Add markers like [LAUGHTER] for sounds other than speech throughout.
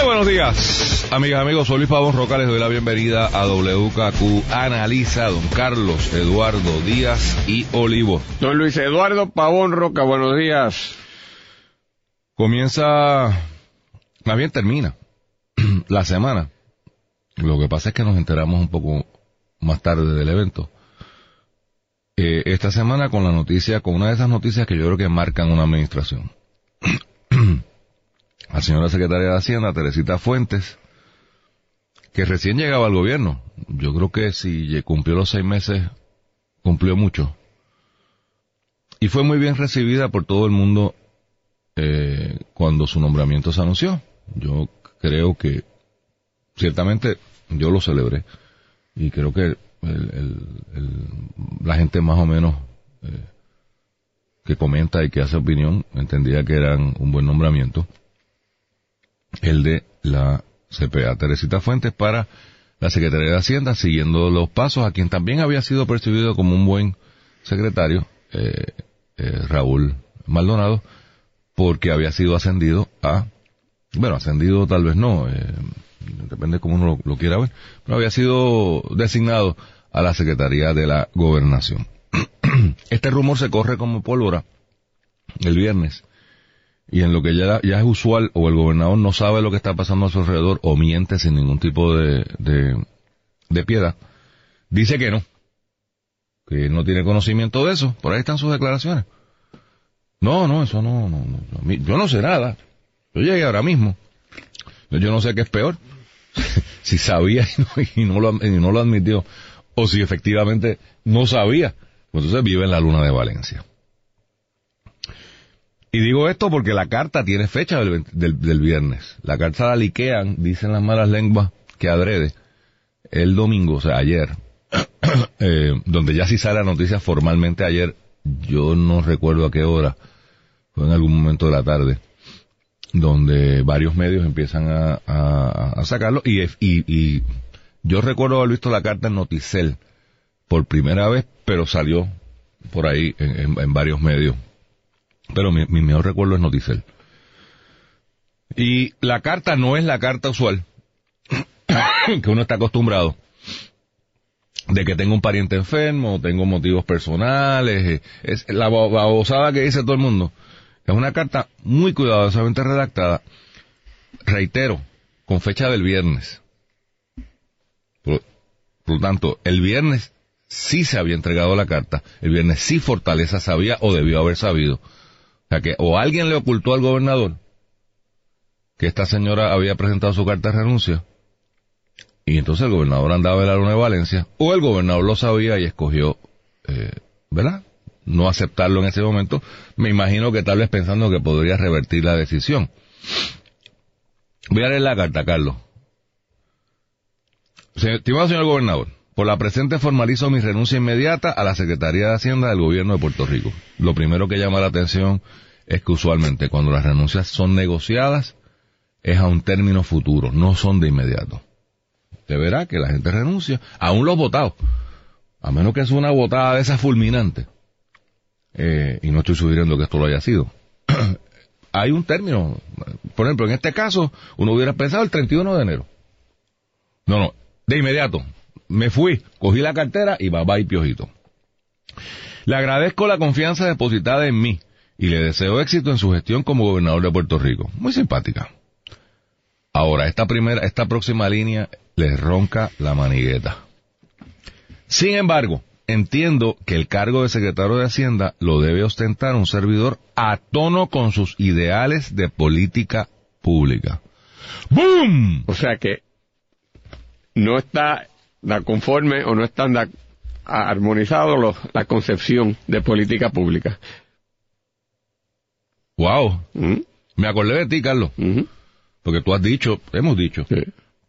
Muy buenos días, amigas, amigos. Soy Luis Pavón Roca. Les doy la bienvenida a WKQ Analiza, don Carlos Eduardo Díaz y Olivo. Don Luis Eduardo Pavón Roca, buenos días. Comienza, más bien termina, [CLEARS THROAT] la semana. Lo que pasa es que nos enteramos un poco más tarde del evento. Eh, esta semana con la noticia, con una de esas noticias que yo creo que marcan una administración. La señora secretaria de Hacienda, Teresita Fuentes, que recién llegaba al gobierno. Yo creo que si cumplió los seis meses, cumplió mucho. Y fue muy bien recibida por todo el mundo eh, cuando su nombramiento se anunció. Yo creo que, ciertamente, yo lo celebré. Y creo que la gente más o menos eh, que comenta y que hace opinión entendía que eran un buen nombramiento el de la CPA Teresita Fuentes para la Secretaría de Hacienda, siguiendo los pasos a quien también había sido percibido como un buen secretario, eh, eh, Raúl Maldonado, porque había sido ascendido a, bueno, ascendido tal vez no, eh, depende cómo uno lo, quiera ver, pero había sido designado a la Secretaría de la Gobernación. [CLEARS THROAT] este rumor se corre como pólvora el viernes y en lo que ya, es usual o el gobernador no sabe lo que está pasando a su alrededor o miente sin ningún tipo de, de, piedad, dice que no, que no tiene conocimiento de eso, por ahí están sus declaraciones. No, no, eso no, no, no, yo no sé nada, yo llegué ahora mismo, yo no sé qué es peor, [LAUGHS] si sabía y no, lo, y no lo admitió, o si efectivamente no sabía, pues entonces vive en la luna de Valencia. Y digo esto porque la carta tiene fecha del, del, viernes. La carta la liquean, dicen las malas lenguas, que adrede el domingo, o sea, ayer, [COUGHS] eh, donde ya sí sale la noticia formalmente ayer, yo no recuerdo a qué hora, fue en algún momento de la tarde, donde varios medios empiezan a, sacarlo. Y, y, y, yo recuerdo haber visto la carta en Noticel por primera vez, pero salió por ahí en varios medios pero mi, mejor recuerdo es Noticel. Y la carta no es la carta usual [COUGHS] que uno está acostumbrado de que tengo un pariente enfermo, tengo motivos personales, eh, es la babosada que dice todo el mundo. Es una carta muy cuidadosamente redactada, reitero, con fecha del viernes. Por, por, lo tanto, el viernes sí se había entregado la carta, el viernes sí Fortaleza sabía o debió haber sabido sea que o alguien le ocultó al gobernador que esta señora había presentado su carta de renuncia y entonces el gobernador andaba en la luna de Valencia o el gobernador lo sabía y escogió, eh, ¿verdad? No aceptarlo en ese momento. Me imagino que tal vez pensando que podría revertir la decisión. Voy a leer la carta, Carlos. Estimado señor gobernador, por la presente formalizo mi renuncia inmediata a la Secretaría de Hacienda del Gobierno de Puerto Rico. Lo primero que llama la atención es que usualmente cuando las renuncias son negociadas es a un término futuro, no son de inmediato. Usted verá que la gente renuncia, aún los votados, a menos que sea una votada de esas fulminantes. Eh, y no estoy sugiriendo que esto lo haya sido. [CLEARS THROAT] Hay un término, por ejemplo, en este caso, uno hubiera pensado el 31 de enero. No, no, de inmediato, me fui, cogí la cartera y va y piojito. Le agradezco la confianza depositada en mí y le deseo éxito en su gestión como gobernador de Puerto Rico. Muy simpática. Ahora, esta primera, esta próxima línea le ronca la manigueta. Sin embargo, entiendo que el cargo de secretario de Hacienda lo debe ostentar un servidor a tono con sus ideales de política pública. ¡Boom! O sea que no está da conforme o no están armonizados la concepción de política pública. Wow. ¿Mm? Me acordé de ti, Carlos. Porque tú has dicho, hemos dicho,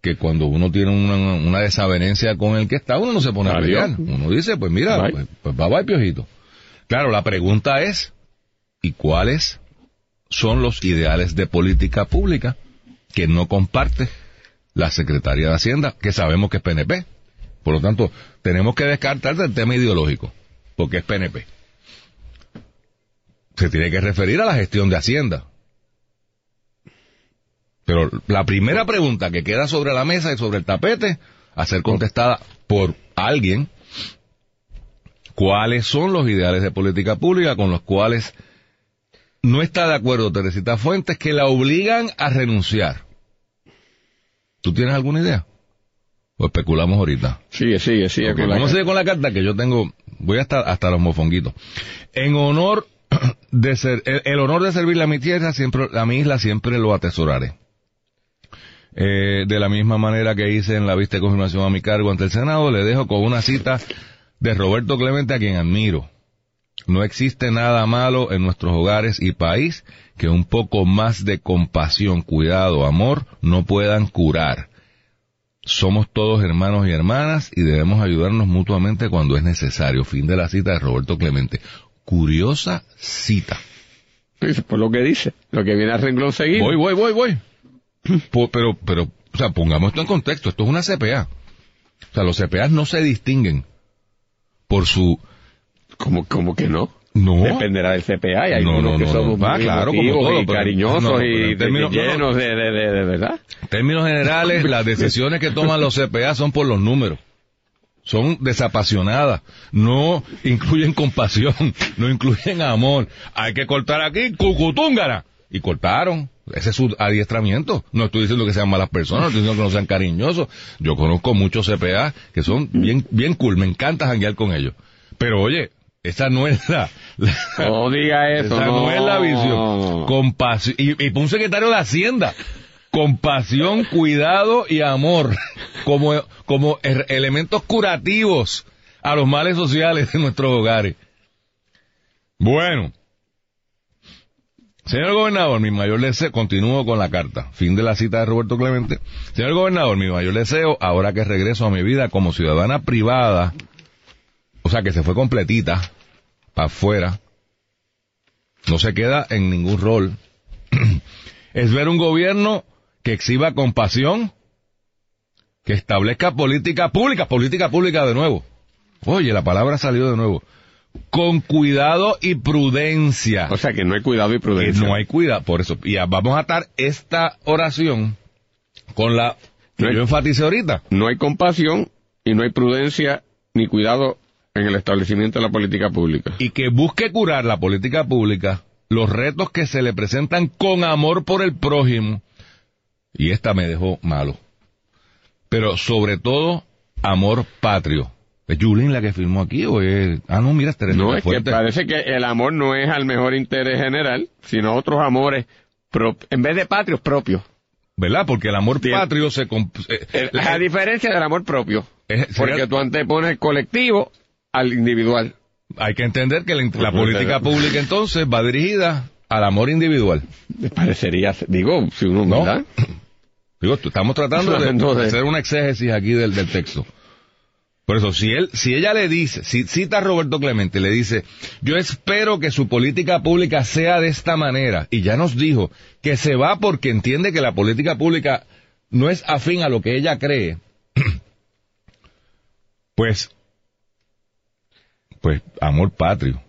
que cuando uno tiene una, una desavenencia con el que está, uno no se pone a pelear. Uno dice, pues mira, Bye. pues, pues bye bye, piojito. Claro, la pregunta es, ¿y cuáles son los ideales de política pública que no comparte la Secretaría de Hacienda, que sabemos que es PNP? Por lo tanto, tenemos que descartar del tema ideológico, porque es PNP. Se tiene que referir a la gestión de Hacienda. Pero la primera pregunta que queda sobre la mesa y sobre el tapete, a ser contestada por alguien, ¿cuáles son los ideales de política pública con los cuales no está de acuerdo Teresita Fuentes que la obligan a renunciar? ¿Tú tienes alguna idea? O especulamos ahorita. Sigue, sigue, sigue. Ok, con la- vamos a seguir con la carta que yo tengo. Voy hasta, hasta los mofonguitos. En honor de ser, el, el honor de servirle a mi tierra, siempre, a mi isla, siempre lo atesoraré. Eh, de la misma manera que hice en la vista de confirmación a mi cargo ante el Senado, le dejo con una cita de Roberto Clemente a quien admiro. No existe nada malo en nuestros hogares y país que un poco más de compasión, cuidado, amor no puedan curar. Somos todos hermanos y hermanas y debemos ayudarnos mutuamente cuando es necesario. Fin de la cita de Roberto Clemente. Curiosa cita. Por lo que dice, lo que viene a renglón seguido. Voy, voy, voy, voy. [CLEARS THROAT] Pero, pero, o sea, pongamos esto en contexto. Esto es una CPA. O sea, los CPAs no se distinguen por su... Como, como que no. No. Dependerá del CPA y hay No, unos no, que no, son. Ah, muy claro, como todo, y cariñosos y términos- llenos de, de, de, de verdad. En términos generales, [LAUGHS] las decisiones que toman los CPA son por los números. Son desapasionadas. No incluyen compasión. No incluyen amor. Hay que cortar aquí, cucutúngara. Y cortaron. Ese es su adiestramiento. No estoy diciendo que sean malas personas, no estoy diciendo que no sean cariñosos. Yo conozco muchos CPA que son bien, bien cool. Me encanta janguear con ellos. Pero oye, esa no es la... la- No diga eso. esa no, no, es la visión. Compasión. Y, y por un secretario de Hacienda. Compasión, cuidado y amor. Como, como er- elementos curativos a los males sociales de nuestros hogares. Bueno. Señor gobernador, mi mayor deseo, continúo con la carta, fin de la cita de Roberto Clemente. Señor gobernador, mi mayor deseo, ahora que regreso a mi vida como ciudadana privada, o sea que se fue completita, para afuera, no se queda en ningún rol, [CLEARS THROAT] es ver un gobierno que exhiba compasión, que establezca política pública, política pública de nuevo. Oye, la palabra salió de nuevo. Con cuidado y prudencia. O sea que no hay cuidado y que prudencia. no hay cuidado, por eso. Y vamos a atar esta oración con la que No hay- yo enfaticé ahorita. No hay compasión y no hay prudencia ni cuidado en el establecimiento de la política pública. y que busque curar la política pública, los retos que se le presentan con amor por el prójimo, y esta me dejó malo, pero sobre todo amor patrio. ¿Es Yulín la que firmó aquí o es...? Ah, no, mira, es Teresa No, es que Fuerte. parece que el amor no es al mejor interés general, sino otros amores, pro- en vez de patrios propios. ¿Verdad? Porque el amor patrio se... comp- eh, El- la- a diferencia del amor propio. eh, Porque sería- tú antepones el colectivo al individual. hay que entender que la, la política pública entonces va dirigida al amor individual. Me parecería, digo, si uno ¿No? ¿verdad? [CLEARS THROAT] Digo, estamos tratando de- hacer una exégesis aquí del, del texto. Por eso, si él, si ella le dice, si cita a Roberto Clemente, le dice, yo espero que su política pública sea de esta manera, y ya nos dijo que se va porque entiende que la política pública no es afín a lo que ella cree, [CLEARS THROAT] pues, pues, amor patrio.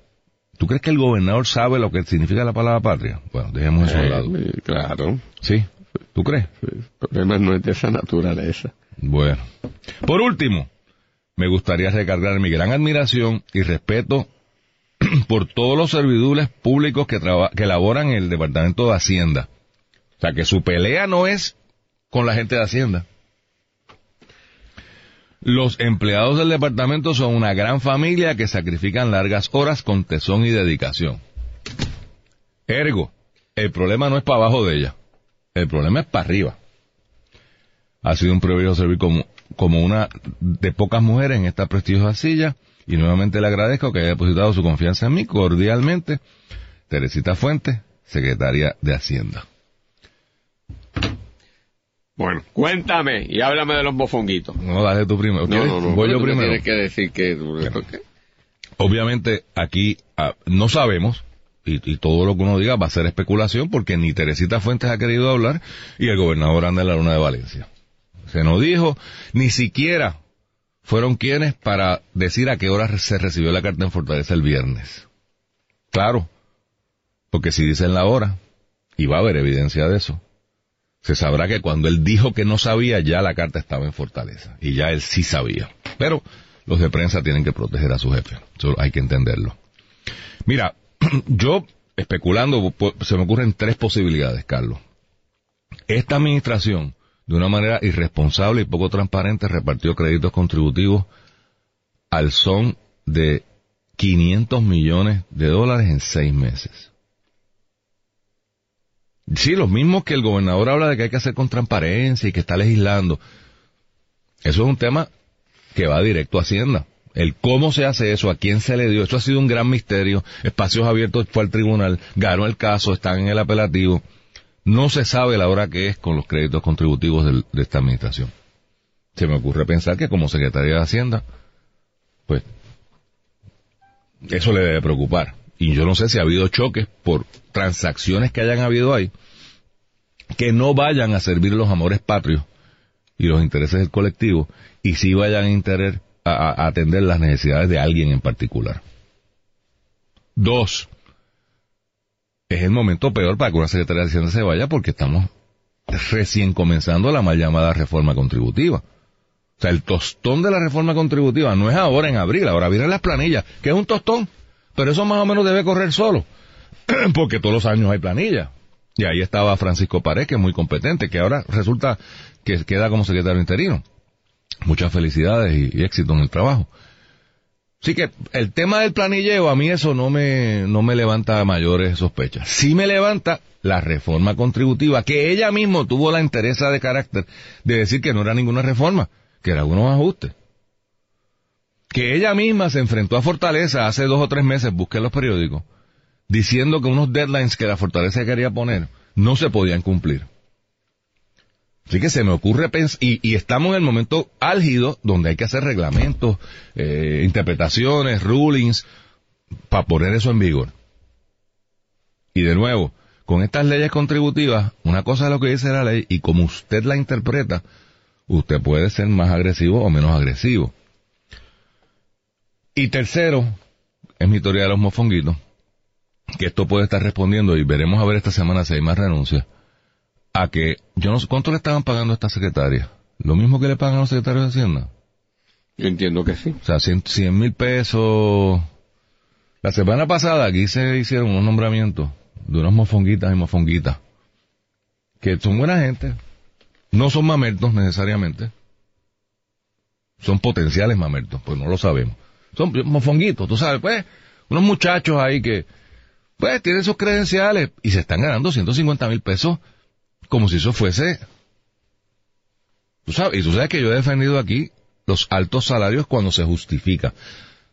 ¿Tú crees que el gobernador sabe lo que significa la palabra patria? Bueno, dejemos eso a un lado. Eh, claro. ¿Sí? ¿Tú crees? El problema no es de esa naturaleza. Bueno. Por último, me gustaría recargar mi gran admiración y respeto [CLEARS THROAT] por todos los servidores públicos que, traba- que elaboran en el Departamento de Hacienda. O sea, que su pelea no es con la gente de Hacienda. Los empleados del departamento son una gran familia que sacrifican largas horas con tesón y dedicación. Ergo, el problema no es para abajo de ella, el problema es para arriba. Ha sido un privilegio servir como, una de pocas mujeres en esta prestigiosa silla y nuevamente le agradezco que haya depositado su confianza en mí cordialmente. Teresita Fuentes, secretaria de Hacienda. Bueno, cuéntame y háblame de los mofonguitos. No, dale tú primero. No, no, no. Voy yo primero. Tienes que decir que... ¿qué? Obviamente aquí ah, no sabemos y, y todo lo que uno diga va a ser especulación porque ni Teresita Fuentes ha querido hablar y el gobernador anda en la luna de Valencia. Se nos dijo, ni siquiera fueron quienes para decir a qué hora se recibió la carta en Fortaleza el viernes. Claro, porque si dicen la hora, y va a haber evidencia de eso, se sabrá que cuando él dijo que no sabía, ya la carta estaba en Fortaleza, y ya él sí sabía. Pero los de prensa tienen que proteger a su jefe, eso hay que entenderlo. Mira, [CLEARS THROAT] yo especulando, se me ocurren tres posibilidades, Carlos. Esta administración, de una manera irresponsable y poco transparente, repartió créditos contributivos al son de 500 millones de dólares en seis meses. Sí, los mismos que el gobernador habla de que hay que hacer con transparencia y que está legislando. Eso es un tema que va directo a Hacienda. El cómo se hace eso, a quién se le dio, eso ha sido un gran misterio. Espacios Abiertos fue al tribunal, ganó el caso, están en el apelativo. No se sabe la hora que es con los créditos contributivos de esta administración. Se me ocurre pensar que como secretaria de Hacienda, pues, eso le debe preocupar. Y yo no sé si ha habido choques por transacciones que hayan habido ahí, que no vayan a servir los amores patrios y los intereses del colectivo, y sí vayan a, interer- a- a- atender las necesidades de alguien en particular. Dos, es el momento peor para que una Secretaría de Hacienda se vaya porque estamos recién comenzando la mal llamada reforma contributiva. O sea, el tostón de la reforma contributiva no es ahora en abril, ahora vienen las planillas, que es un tostón, pero eso más o menos debe correr solo, [CLEARS THROAT] porque todos los años hay planillas. Y ahí estaba Francisco Pared, que es muy competente, que ahora resulta que queda como secretario interino. Muchas felicidades y, éxito en el trabajo. Así que el tema del planilleo, a mí eso no me, no me levanta mayores sospechas. Sí me levanta la reforma contributiva, que ella misma tuvo la interesa de carácter de decir que no era ninguna reforma, que eran unos ajustes. Que ella misma se enfrentó a Fortaleza hace dos o tres meses, busqué los periódicos, diciendo que unos deadlines que la Fortaleza quería poner no se podían cumplir. Así que se me ocurre pensar, y, y estamos en el momento álgido donde hay que hacer reglamentos, eh, interpretaciones, rulings, para poner eso en vigor. Y de nuevo, con estas leyes contributivas, una cosa es lo que dice la ley y como usted la interpreta, usted puede ser más agresivo o menos agresivo. Y tercero, es mi teoría de los mofonguitos, que esto puede estar respondiendo, y veremos a ver esta semana si hay más renuncias, a que, yo no sé, ¿cuánto le estaban pagando a esta secretaria? Lo mismo que le pagan a los secretarios de Hacienda. Yo entiendo que sí. O sea, 100 mil pesos. La semana pasada aquí se hicieron unos nombramientos de unos mofonguitas y mofonguitas. Que son buena gente. No son mamertos necesariamente. Son potenciales mamertos, pues no lo sabemos. Son mofonguitos, tú sabes, pues, unos muchachos ahí que, pues, tienen sus credenciales y se están ganando 150 mil pesos como si eso fuese... Tú sabes, y tú sabes que yo he defendido aquí los altos salarios cuando se justifica.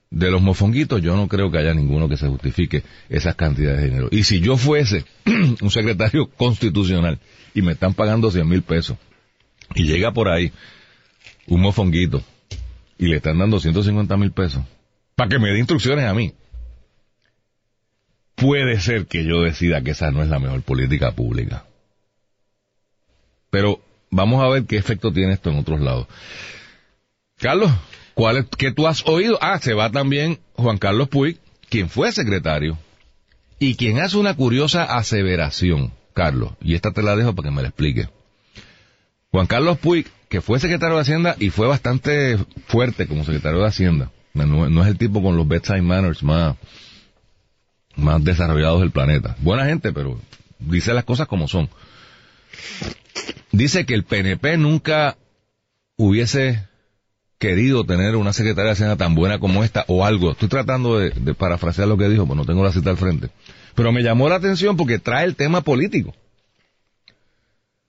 De los mofonguitos yo no creo que haya ninguno que se justifique esas cantidades de dinero. Y si yo fuese [CLEARS THROAT] un secretario constitucional y me están pagando 100 mil pesos y llega por ahí un mofonguito y le están dando 150 mil pesos para que me dé instrucciones a mí, puede ser que yo decida que esa no es la mejor política pública. Pero vamos a ver qué efecto tiene esto en otros lados. Carlos, ¿cuál es, ¿qué tú has oído? Ah, se va también Juan Carlos Puig, quien fue secretario, y quien hace una curiosa aseveración, Carlos, y esta te la dejo para que me la explique. Juan Carlos Puig, que fue secretario de Hacienda y fue bastante fuerte como secretario de Hacienda, no, es el tipo con los bedside manners más, más desarrollados del planeta. Buena gente, pero dice las cosas como son. Dice que el PNP nunca hubiese querido tener una secretaria de Hacienda tan buena como esta o algo. Estoy tratando de, de parafrasear lo que dijo, pues no tengo la cita al frente. Pero me llamó la atención porque trae el tema político.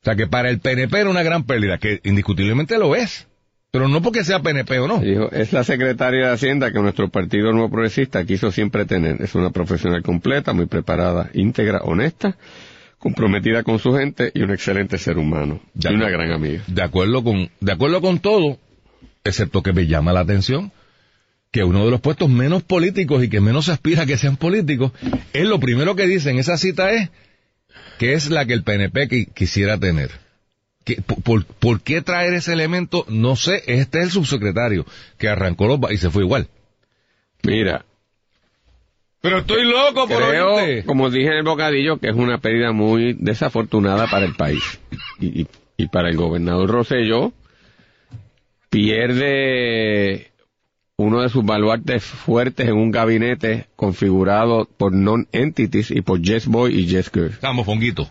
O sea que para el PNP era una gran pérdida, que indiscutiblemente lo es. Pero no porque sea PNP o no. Dijo, es la secretaria de Hacienda que nuestro Partido Nuevo Progresista quiso siempre tener. Es una profesional completa, muy preparada, íntegra, honesta, comprometida con su gente y un excelente ser humano. De y una gran amiga. De acuerdo con, de acuerdo con todo, excepto que me llama la atención que uno de los puestos menos políticos y que menos aspira a que sean políticos, es lo primero que dice en esa cita es que es la que el PNP qui- quisiera tener. Que- por, qué traer ese elemento? No sé, este es el subsecretario que arrancó los y se fue igual. Mira, Pero estoy loco por creo, oírte. como dije en el bocadillo, que es una pérdida muy desafortunada para el país. Y, y- y para el gobernador Rosselló, pierde uno de sus baluartes fuertes en un gabinete configurado por non-entities y por Yes Boy y Yes Girl. Estamos, Fonguito.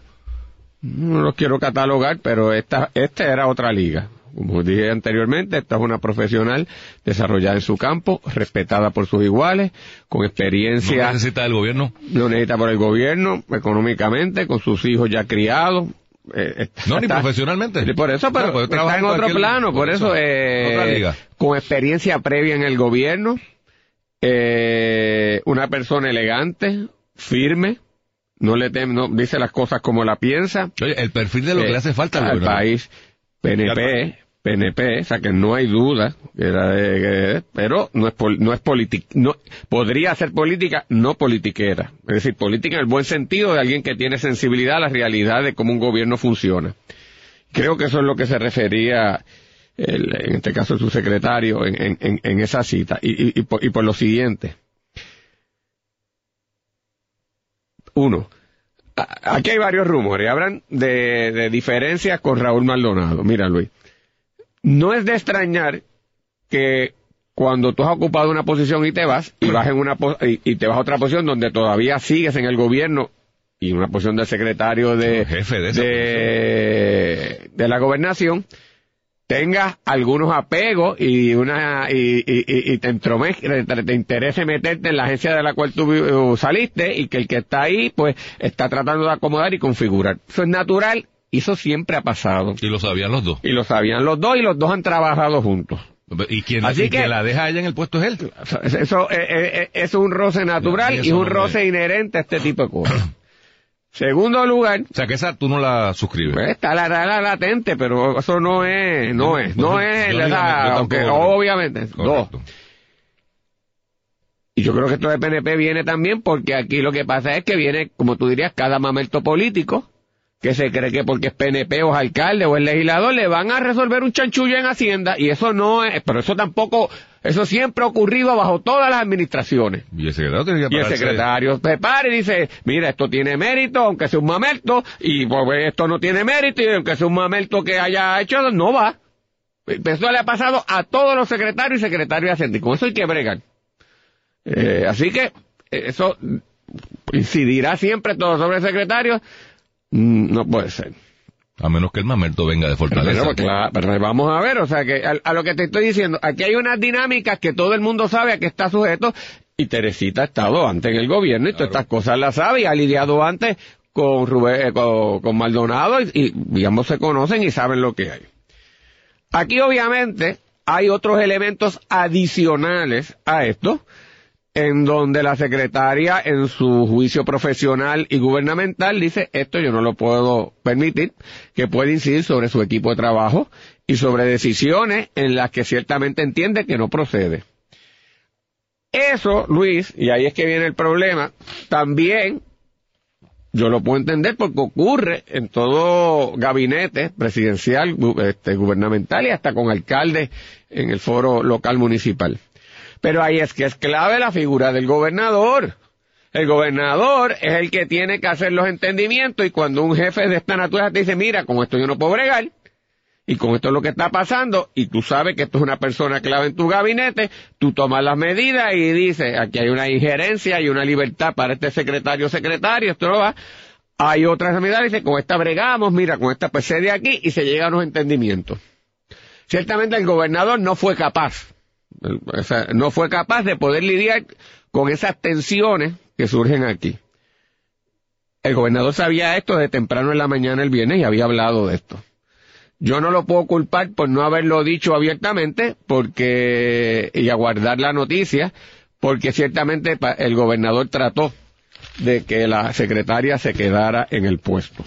No los quiero catalogar, pero esta, esta era otra liga. Como dije anteriormente, esta es una profesional desarrollada en su campo, respetada por sus iguales, con No experiencia, necesita del gobierno. no necesita por el gobierno, económicamente, con sus hijos ya criados. Eh, está- No, ni profesionalmente. Por eso, pero puede está en otro plano, por eso, eh, con experiencia previa en el gobierno, eh, una persona elegante, firme, no le tem, no dice las cosas como la piensa, Oye, el perfil de lo que eh, le hace falta al país. PNP, PNP, o sea que no hay duda, era de- pero no es no es política, no podría ser política, no politiquera, es decir, política en el buen sentido de alguien que tiene sensibilidad a la realidad de cómo un gobierno funciona. Creo que eso es lo que se refería el- en este caso el subsecretario en, en, en- esa cita y, y- por, y por lo siguiente. Uno, aquí hay varios rumores. Hablan de, de diferencias con Raúl Maldonado. Mira, Luis. No es de extrañar que cuando tú has ocupado una posición y te vas, y vas en una y, y te vas a otra posición donde todavía sigues en el gobierno y una posición de secretario de, Jefe de esa de, de la gobernación, tengas algunos apegos y una y, y, te te, te interese meterte en la agencia de la cual tú saliste y que el que está ahí pues está tratando de acomodar y configurar. Eso es natural y eso siempre ha pasado. Y lo sabían los dos. Y lo sabían los dos y los dos han trabajado juntos. Y quien, Así y que- quien la deja a ella en el puesto es él. Eso, eh, eh, eh, es un roce natural y es un no roce inherente a este tipo de cosas. [CLEARS THROAT] Segundo lugar, O sea, que esa tú no la suscribes. Pues está la, la- la latente, pero eso no es, no es, no es, ni la- aunque obviamente, dos. Y yo creo que esto de PNP viene también porque aquí lo que pasa es que viene, como tú dirías, cada mamerto político que se cree que porque es PNP o es alcalde o es legislador le van a resolver un chanchullo en Hacienda y eso no es, pero eso tampoco, eso siempre ha ocurrido bajo todas las administraciones. Y el secretario tiene que Y el secretario se para y dice, mira, esto tiene mérito, aunque sea un mamerto, y pues, esto no tiene mérito, y aunque sea un mamerto que haya hecho, no va. Eso le ha pasado a todos los secretarios y secretarios de Hacienda, y con eso hay que bregar. Eh, así que eso incidirá siempre todo sobre el secretario, no puede ser. A menos que el mamerto venga de Fortaleza. Pero, claro, pero vamos a ver, o sea que a, a lo que te estoy diciendo, aquí hay unas dinámicas que todo el mundo sabe a qué está sujeto y Teresita ha estado antes en el gobierno y todas estas cosas las sabe y ha lidiado antes con Rubén, eh, con, con Maldonado y, y, digamos se conocen y saben lo que hay. Aquí obviamente hay otros elementos adicionales a esto en donde la secretaria en su juicio profesional y gubernamental dice esto yo no lo puedo permitir, que puede incidir sobre su equipo de trabajo y sobre decisiones en las que ciertamente entiende que no procede. Eso, Luis, y ahí es que viene el problema, también yo lo puedo entender porque ocurre en todo gabinete presidencial, este, gubernamental y hasta con alcaldes en el foro local municipal. Pero ahí es que es clave la figura del gobernador. El gobernador es el que tiene que hacer los entendimientos y cuando un jefe de esta naturaleza te dice, mira, con esto yo no puedo bregar, y con esto es lo que está pasando, y tú sabes que esto es una persona clave en tu gabinete, tú tomas las medidas y dices, aquí hay una injerencia y una libertad para este secretario secretario, esto no va. Hay otras medidas, dice, con esta bregamos, mira, con esta pues de aquí y se llegan a los entendimientos. Ciertamente el gobernador no fue capaz, no fue capaz de poder lidiar con esas tensiones que surgen aquí. El gobernador sabía esto de temprano en la mañana el viernes y había hablado de esto. Yo no lo puedo culpar por no haberlo dicho abiertamente porque y aguardar la noticia porque ciertamente el gobernador trató de que la secretaria se quedara en el puesto.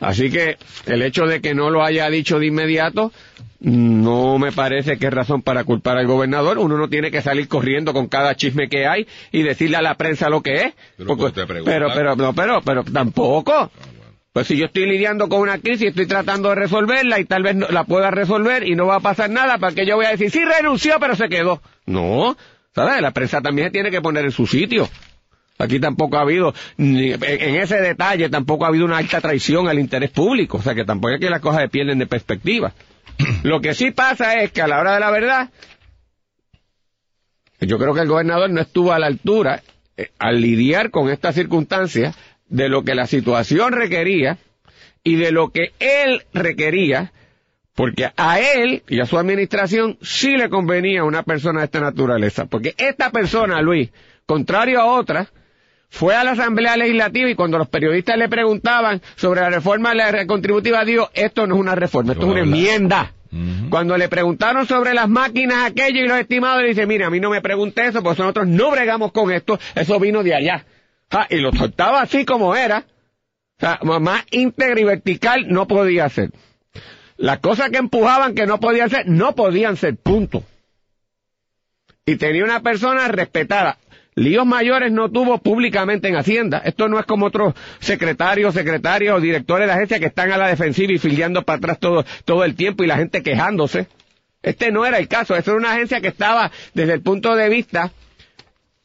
Así que el hecho de que no lo haya dicho de inmediato no me parece que es razón para culpar al gobernador. Uno no tiene que salir corriendo con cada chisme que hay y decirle a la prensa lo que es. Pero Porque- pero, pero, no, pero, pero tampoco. Pues si yo estoy lidiando con una crisis, estoy tratando de resolverla y tal vez no- la pueda resolver y no va a pasar nada, para que yo voy a decir, sí renunció, pero se quedó. No, ¿sabes? La prensa también se tiene que poner en su sitio. Aquí tampoco ha habido, ni- en en ese detalle tampoco ha habido una alta traición al interés público. O sea que tampoco es que las cosas se pierden de perspectiva. [CLEARS THROAT] Lo que sí pasa es que a la hora de la verdad, yo creo que el gobernador no estuvo a la altura eh, al lidiar con estas circunstancias de lo que la situación requería y de lo que él requería, porque a él y a su administración sí le convenía una persona de esta naturaleza, porque esta persona, Luis, contrario a otras, fue a la Asamblea Legislativa y cuando los periodistas le preguntaban sobre la reforma de la contributiva, dijo, esto no es una reforma, esto es una enmienda. Cuando le preguntaron sobre las máquinas aquello y los estimados, le dice, mire, a mí no me pregunte eso, porque nosotros no bregamos con esto, eso vino de allá. Y lo soltaba así como era. O sea, más íntegra y vertical no podía ser. Las cosas que empujaban que no podían ser, no podían ser, punto. Y tenía una persona respetada. Líos mayores no tuvo públicamente en Hacienda. Esto no es como otros secretarios, secretarios o directores de agencia que están a la defensiva y filiando para atrás todo, todo el tiempo y la gente quejándose. Este no era el caso. Esta era una agencia que estaba desde el punto de vista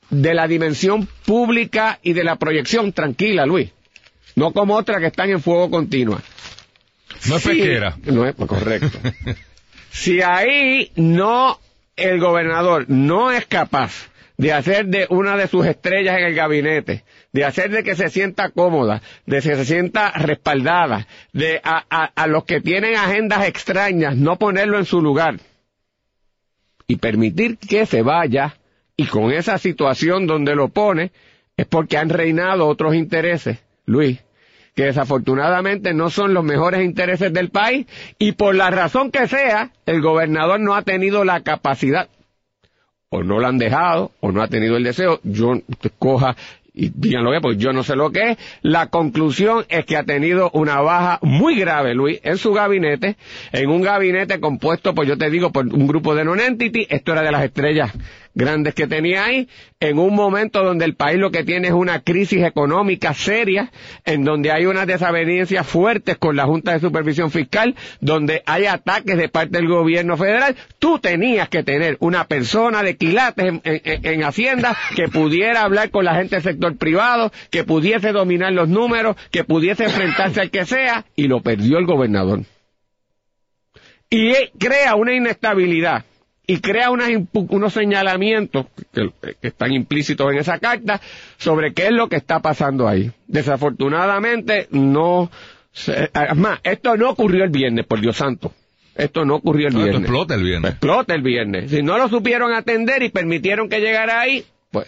de la dimensión pública y de la proyección tranquila, Luis. No como otras que están en fuego continua. No es Sí, pesquera. No es correcto. [LAUGHS] si ahí no, el gobernador no es capaz de hacer de una de sus estrellas en el gabinete, de hacer de que se sienta cómoda, de que se sienta respaldada, de a, a, a los que tienen agendas extrañas, no ponerlo en su lugar. Y permitir que se vaya y con esa situación donde lo pone es porque han reinado otros intereses, Luis, que desafortunadamente no son los mejores intereses del país y por la razón que sea, el gobernador no ha tenido la capacidad o no lo han dejado o no ha tenido el deseo, yo coja y digan lo que es, porque yo no sé lo que es. La conclusión es que ha tenido una baja muy grave, Luis, en su gabinete, en un gabinete compuesto, pues yo te digo, por un grupo de non-entity, esto era de las estrellas grandes que tenía ahí, en un momento donde el país lo que tiene es una crisis económica seria, en donde hay unas desavenencias fuertes con la Junta de Supervisión Fiscal, donde hay ataques de parte del gobierno federal, tú tenías que tener una persona de quilates en, en- en Hacienda que pudiera hablar con la gente del sector privado, que pudiese dominar los números, que pudiese enfrentarse al que sea, y lo perdió el gobernador. Y crea una inestabilidad y crea unas unos señalamientos que, que están implícitos en esa carta sobre qué es lo que está pasando ahí. Desafortunadamente no, se- es más, esto no ocurrió el viernes, por Dios santo. Esto no ocurrió el No, esto viernes. explota el viernes. Explota el viernes. Si no lo supieron atender y permitieron que llegara ahí, pues,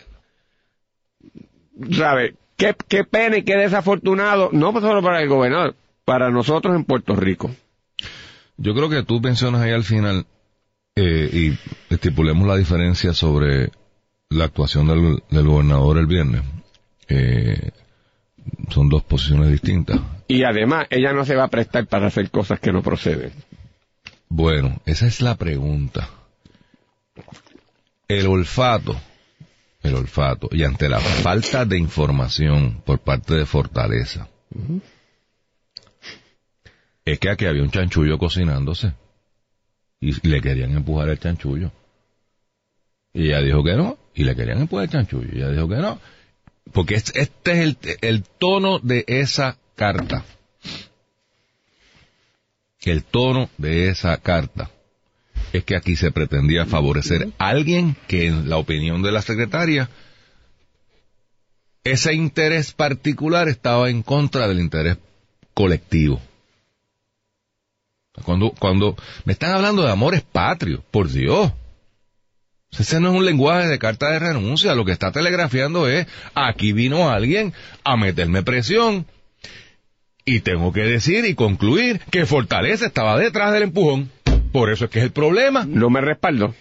¿sabe? Qué, qué pena y qué desafortunado, no solo para el gobernador, para nosotros en Puerto Rico. Yo creo que tú mencionas ahí al final, eh, y estipulemos la diferencia sobre la actuación del, del gobernador el viernes. Eh, son dos posiciones distintas. Y además, ella no se va a prestar para hacer cosas que no proceden. Bueno, esa es la pregunta. El olfato, el olfato, y ante la falta de información por parte de Fortaleza, es que aquí había un chanchullo cocinándose y le querían empujar el chanchullo. Y ella dijo que no, y le querían empujar el chanchullo, y ella dijo que no. Porque es- este es el, el tono de esa carta. El tono de esa carta es que aquí se pretendía favorecer a alguien que en la opinión de la secretaria ese interés particular estaba en contra del interés colectivo. Cuando, cuando me están hablando de amores patrios, por Dios. Ese no es un lenguaje de carta de renuncia. Lo que está telegrafiando es, aquí vino alguien a meterme presión. Y tengo que decir y concluir que Fortaleza estaba detrás del empujón. Por eso es que es el problema. No me respaldo.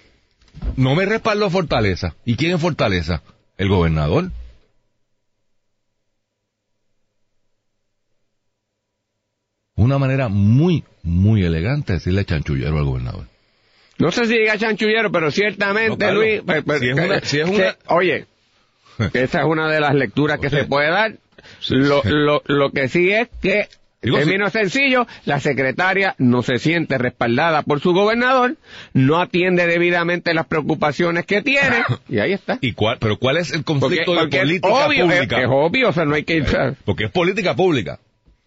No me respaldó Fortaleza. ¿Y quién es Fortaleza? El gobernador. Una manera muy, muy elegante de decirle chanchullero al gobernador. No sé si diga chanchullero, pero ciertamente, No, Luis, pues, pues, si es una- que- si es que- una- oye, [LAUGHS] esa es una de las lecturas que se puede dar. Lo, lo, lo que sí es que, en términos sencillos, la secretaria no se siente respaldada por su gobernador, no atiende debidamente las preocupaciones que tiene, [LAUGHS] y ahí está. ¿Y cuál, pero cuál es el conflicto porque de política obvio, es, pública? es obvio, o sea, no hay que... Porque es política pública.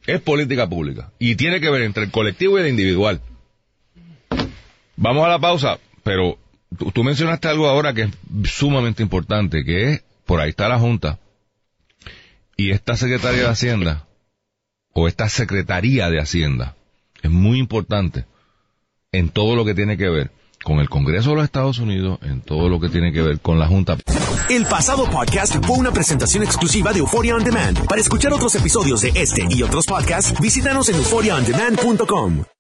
Es política pública. Y tiene que ver entre el colectivo y el individual. Vamos a la pausa, pero tú, mencionaste algo ahora que es sumamente importante, que es, por ahí está la Junta, y esta Secretaría de Hacienda, o esta Secretaría de Hacienda, es muy importante en todo lo que tiene que ver con el Congreso de los Estados Unidos, en todo lo que tiene que ver con la Junta. El pasado podcast fue una presentación exclusiva de Euphoria On Demand. Para escuchar otros episodios de este y otros podcasts, visítanos en euphoriaondemand.com.